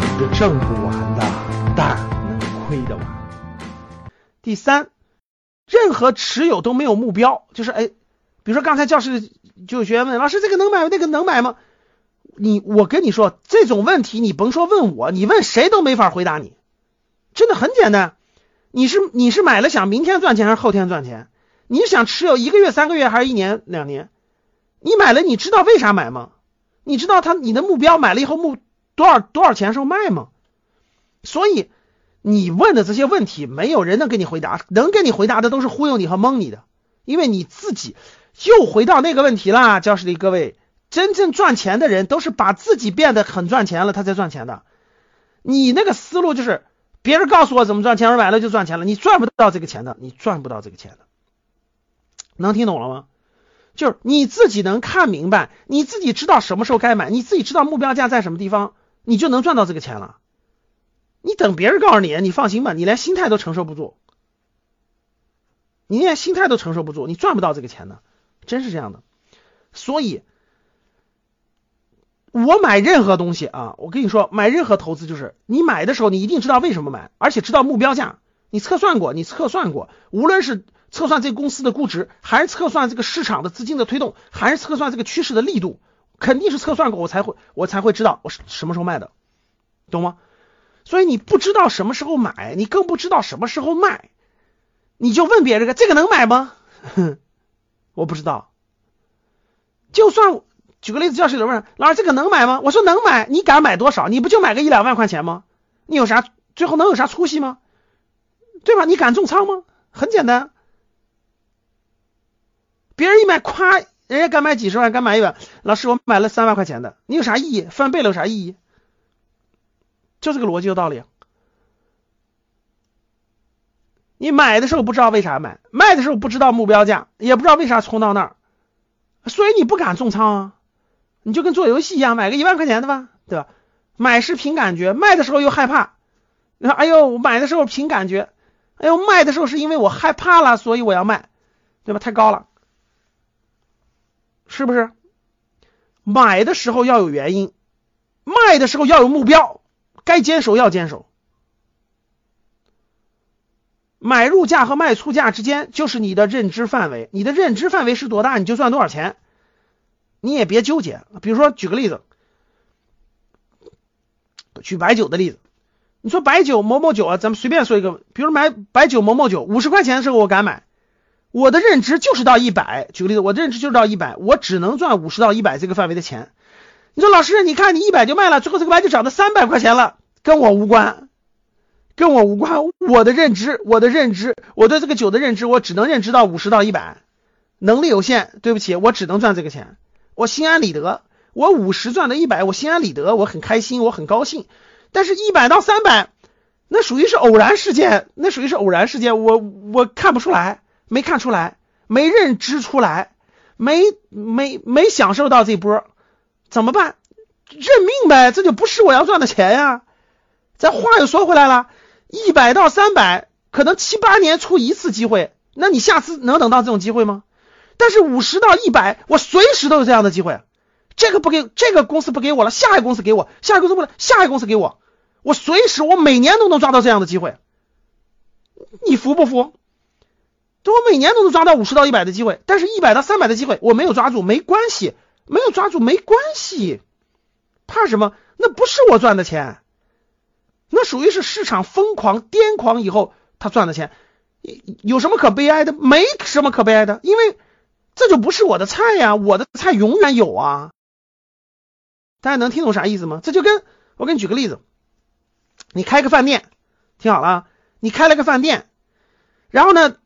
钱是挣不完的，但能亏得完。第三，任何持有都没有目标，就是哎，比如说刚才教室就有学员问老师这个能买吗？那个能买吗？你我跟你说这种问题，你甭说问我，你问谁都没法回答你。真的很简单，你是你是买了想明天赚钱还是后天赚钱？你想持有一个月、三个月还是一年、两年？你买了，你知道为啥买吗？你知道他你的目标买了以后目多少多少钱时候卖吗？所以你问的这些问题，没有人能给你回答，能给你回答的都是忽悠你和蒙你的，因为你自己又回到那个问题啦。教室里各位，真正赚钱的人都是把自己变得很赚钱了，他才赚钱的。你那个思路就是别人告诉我怎么赚钱，我买了就赚钱了，你赚不到这个钱的，你赚不到这个钱的。能听懂了吗？就是你自己能看明白，你自己知道什么时候该买，你自己知道目标价在什么地方，你就能赚到这个钱了。你等别人告诉你，你放心吧，你连心态都承受不住，你连心态都承受不住，你赚不到这个钱的，真是这样的。所以，我买任何东西啊，我跟你说，买任何投资就是你买的时候，你一定知道为什么买，而且知道目标价，你测算过，你测算过，无论是。测算这个公司的估值，还是测算这个市场的资金的推动，还是测算这个趋势的力度，肯定是测算过，我才会我才会知道我是什么时候卖的，懂吗？所以你不知道什么时候买，你更不知道什么时候卖，你就问别人个这个能买吗？我不知道。就算举个例子，教室里问老师这个能买吗？我说能买，你敢买多少？你不就买个一两万块钱吗？你有啥最后能有啥出息吗？对吧？你敢重仓吗？很简单。别人一买，夸人家敢买几十万，敢买一百。老师，我买了三万块钱的，你有啥意义？翻倍了有啥意义？就这个逻辑有道理。你买的时候不知道为啥买，卖的时候不知道目标价，也不知道为啥冲到那儿，所以你不敢重仓啊。你就跟做游戏一样，买个一万块钱的吧，对吧？买是凭感觉，卖的时候又害怕。你说，哎呦，买的时候凭感觉，哎呦，卖的时候是因为我害怕了，所以我要卖，对吧？太高了。是不是买的时候要有原因，卖的时候要有目标，该坚守要坚守。买入价和卖出价之间就是你的认知范围，你的认知范围是多大，你就赚多少钱。你也别纠结。比如说，举个例子，举白酒的例子，你说白酒某某酒啊，咱们随便说一个，比如买白酒某某酒，五十块钱的时候我敢买。我的认知就是到一百，举个例子，我的认知就是到一百，我只能赚五十到一百这个范围的钱。你说老师，你看你一百就卖了，最后这个白酒涨到三百块钱了，跟我无关，跟我无关。我的认知，我的认知，我对这个酒的认知，我只能认知到五十到一百，能力有限，对不起，我只能赚这个钱，我心安理得。我五十赚到一百，我心安理得，我很开心，我很高兴。但是，一百到三百，那属于是偶然事件，那属于是偶然事件，我我看不出来。没看出来，没认知出来，没没没享受到这波，怎么办？认命呗，这就不是我要赚的钱呀。咱话又说回来了，一百到三百，可能七八年出一次机会，那你下次能等到这种机会吗？但是五十到一百，我随时都有这样的机会。这个不给这个公司不给我了，下一个公司给我，下一个公司不，下一个公司给我，我随时我每年都能抓到这样的机会，你服不服？就我每年都能抓到五十到一百的机会，但是一百到三百的机会我没有抓住，没关系，没有抓住没关系，怕什么？那不是我赚的钱，那属于是市场疯狂癫狂以后他赚的钱，有什么可悲哀的？没什么可悲哀的，因为这就不是我的菜呀，我的菜永远有啊。大家能听懂啥意思吗？这就跟我给你举个例子，你开个饭店，听好了，你开了个饭店，然后呢？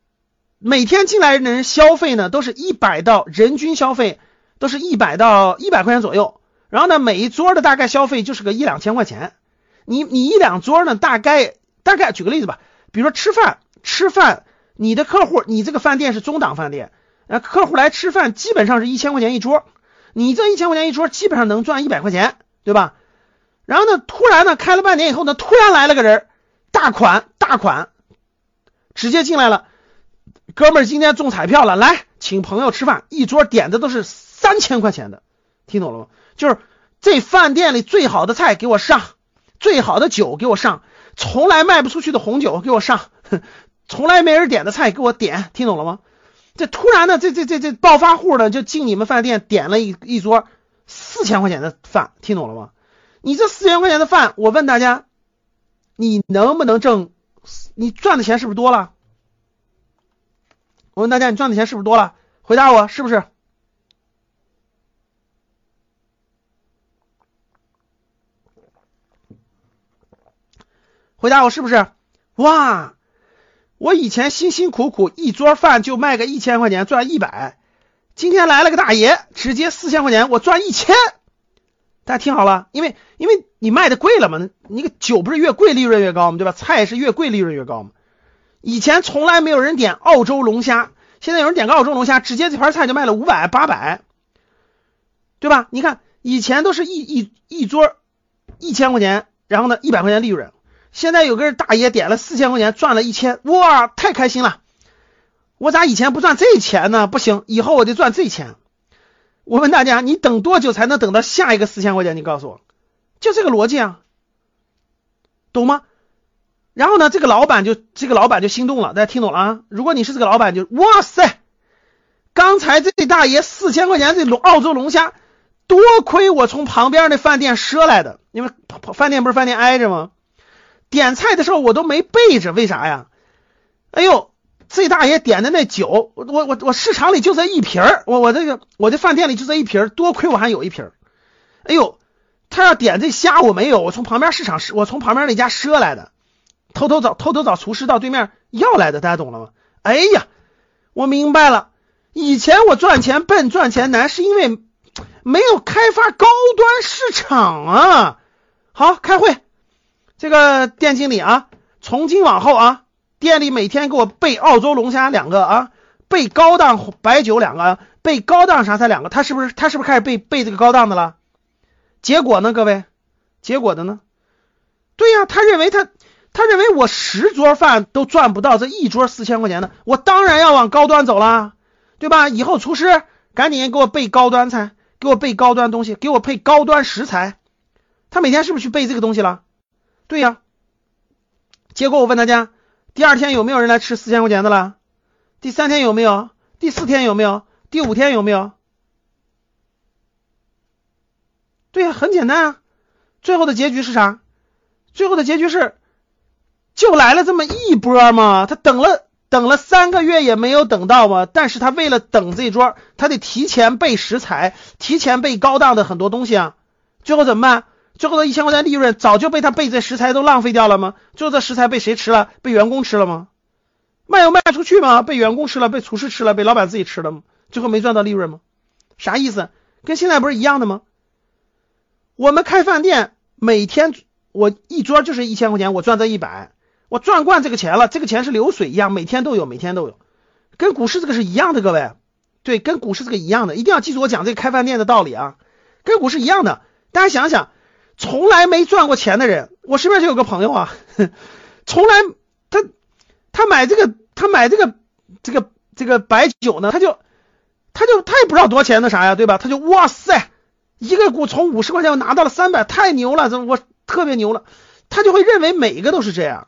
每天进来的人消费呢，都是一百到人均消费都是一百到一百块钱左右。然后呢，每一桌的大概消费就是个一两千块钱。你你一两桌呢，大概大概举个例子吧，比如说吃饭，吃饭，你的客户，你这个饭店是中档饭店，那，客户来吃饭基本上是一千块钱一桌，你这一千块钱一桌基本上能赚一百块钱，对吧？然后呢，突然呢，开了半年以后呢，突然来了个人，大款大款，直接进来了。哥们儿，今天中彩票了，来请朋友吃饭，一桌点的都是三千块钱的，听懂了吗？就是这饭店里最好的菜给我上，最好的酒给我上，从来卖不出去的红酒给我上，从来没人点的菜给我点，听懂了吗？这突然呢，这这这这暴发户呢就进你们饭店点了一一桌四千块钱的饭，听懂了吗？你这四千块钱的饭，我问大家，你能不能挣？你赚的钱是不是多了？我问大家，你赚的钱是不是多了？回答我，是不是？回答我，是不是？哇！我以前辛辛苦苦一桌饭就卖个一千块钱，赚一百。今天来了个大爷，直接四千块钱，我赚一千。大家听好了，因为因为你卖的贵了嘛，你个酒不是越贵利润越高嘛，对吧？菜是越贵利润越高嘛。以前从来没有人点澳洲龙虾，现在有人点个澳洲龙虾，直接这盘菜就卖了五百八百，对吧？你看以前都是一一一桌一千块钱，然后呢一百块钱利润，现在有个大爷点了四千块钱，赚了一千，哇，太开心了！我咋以前不赚这钱呢？不行，以后我得赚这钱。我问大家，你等多久才能等到下一个四千块钱？你告诉我，就这个逻辑啊，懂吗？然后呢，这个老板就这个老板就心动了，大家听懂了啊？如果你是这个老板，就哇塞，刚才这大爷四千块钱这龙澳洲龙虾，多亏我从旁边那饭店赊来的，因为饭店不是饭店挨着吗？点菜的时候我都没备着，为啥呀？哎呦！这大爷点的那酒，我我我我市场里就这一瓶儿，我我这个我这饭店里就这一瓶儿，多亏我还有一瓶儿。哎呦，他要点这虾我没有，我从旁边市场，我从旁边那家赊来的，偷偷找偷偷找厨师到对面要来的，大家懂了吗？哎呀，我明白了，以前我赚钱笨赚钱难，是因为没有开发高端市场啊。好，开会，这个店经理啊，从今往后啊。店里每天给我备澳洲龙虾两个啊，备高档白酒两个，备高档啥菜两个，他是不是他是不是开始备备这个高档的了？结果呢，各位，结果的呢？对呀，他认为他他认为我十桌饭都赚不到这一桌四千块钱的，我当然要往高端走了，对吧？以后厨师赶紧给我备高端菜，给我备高端东西，给我配高端食材。他每天是不是去备这个东西了？对呀。结果我问大家。第二天有没有人来吃四千块钱的了？第三天有没有？第四天有没有？第五天有没有？对呀，很简单啊。最后的结局是啥？最后的结局是，就来了这么一波嘛。他等了等了三个月也没有等到嘛。但是他为了等这桌，他得提前备食材，提前备高档的很多东西啊。最后怎么办？最后的一千块钱利润早就被他备这食材都浪费掉了吗？最后这食材被谁吃了？被员工吃了吗？卖又卖出去吗？被员工吃了，被厨师吃了，被老板自己吃了吗？最后没赚到利润吗？啥意思？跟现在不是一样的吗？我们开饭店，每天我一桌就是一千块钱，我赚这一百，我赚惯这个钱了，这个钱是流水一样，每天都有，每天都有，跟股市这个是一样的，各位，对，跟股市这个一样的，一定要记住我讲这个开饭店的道理啊，跟股市一样的，大家想想。从来没赚过钱的人，我身边就有个朋友啊，从来他他买这个他买这个这个这个白酒呢，他就他就他也不知道多少钱的啥呀，对吧？他就哇塞，一个股从五十块钱我拿到了三百，太牛了，这我特别牛了，他就会认为每一个都是这样，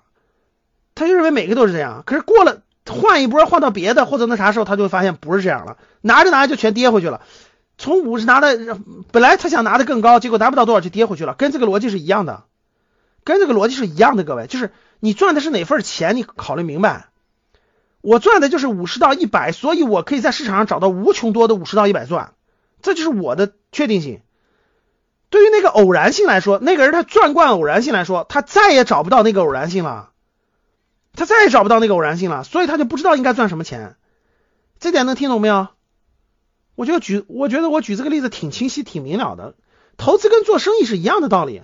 他就认为每个都是这样。可是过了换一波换到别的或者那啥时候，他就会发现不是这样了，拿着拿着就全跌回去了。从五十拿的，本来他想拿的更高，结果拿不到多少就跌回去了，跟这个逻辑是一样的，跟这个逻辑是一样的，各位，就是你赚的是哪份钱，你考虑明白。我赚的就是五十到一百，所以我可以在市场上找到无穷多的五十到一百赚，这就是我的确定性。对于那个偶然性来说，那个人他赚惯偶然性来说，他再也找不到那个偶然性了，他再也找不到那个偶然性了，所以他就不知道应该赚什么钱。这点能听懂没有？我觉得举，我觉得我举这个例子挺清晰、挺明了的。投资跟做生意是一样的道理，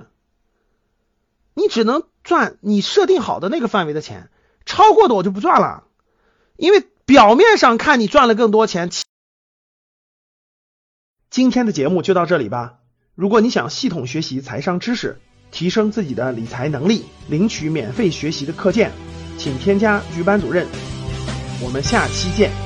你只能赚你设定好的那个范围的钱，超过的我就不赚了。因为表面上看你赚了更多钱。今天的节目就到这里吧。如果你想系统学习财商知识，提升自己的理财能力，领取免费学习的课件，请添加局班主任。我们下期见。